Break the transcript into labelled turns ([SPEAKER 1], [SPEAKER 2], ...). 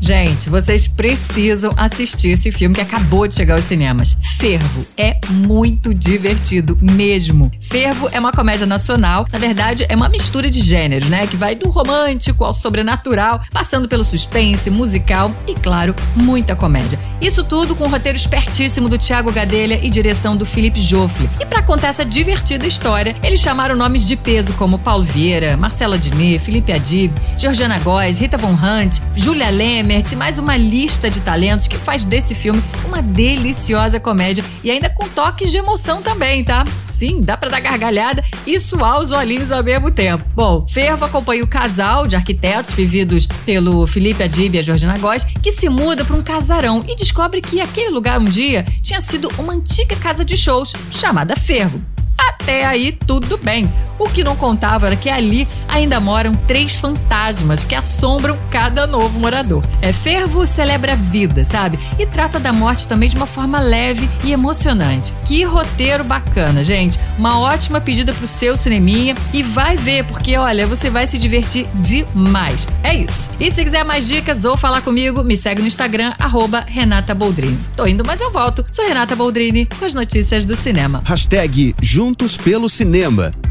[SPEAKER 1] Gente, vocês precisam assistir esse filme que acabou de chegar aos cinemas. Fervo é muito divertido mesmo. Fervo é uma comédia nacional, na verdade é uma mistura de gêneros, né? Que vai do romântico ao sobrenatural, passando pelo suspense, musical e, claro, muita comédia. Isso tudo com um roteiro espertíssimo do Thiago Gadelha e direção do Felipe Joffre. E para contar essa divertida história, eles chamaram nomes de peso como Paulo Vieira, Marcela Diné, Felipe Adib, Georgiana Góes, Rita Von Hunt, Julia E mais uma lista de talentos que faz desse filme uma deliciosa comédia e ainda com toques de emoção também, tá? Sim, dá para dar gargalhada e suar os olhinhos ao mesmo tempo. Bom, Fervo acompanha o casal de arquitetos vividos pelo Felipe Adib e a Georgina Góes, que se muda para um casarão e descobre que aquele lugar um dia tinha sido uma antiga casa de shows chamada Fervo. Até aí, tudo bem. O que não contava era que ali ainda moram três fantasmas que assombram cada novo morador. É fervo celebra a vida, sabe? E trata da morte também de uma forma leve e emocionante. Que roteiro bacana, gente. Uma ótima pedida pro seu cineminha e vai ver, porque olha, você vai se divertir demais. É isso. E se quiser mais dicas ou falar comigo, me segue no Instagram, arroba Renata Boldrini. Tô indo, mas eu volto. Sou Renata Boldrini com as notícias do cinema.
[SPEAKER 2] Hashtag Juntos pelo Cinema.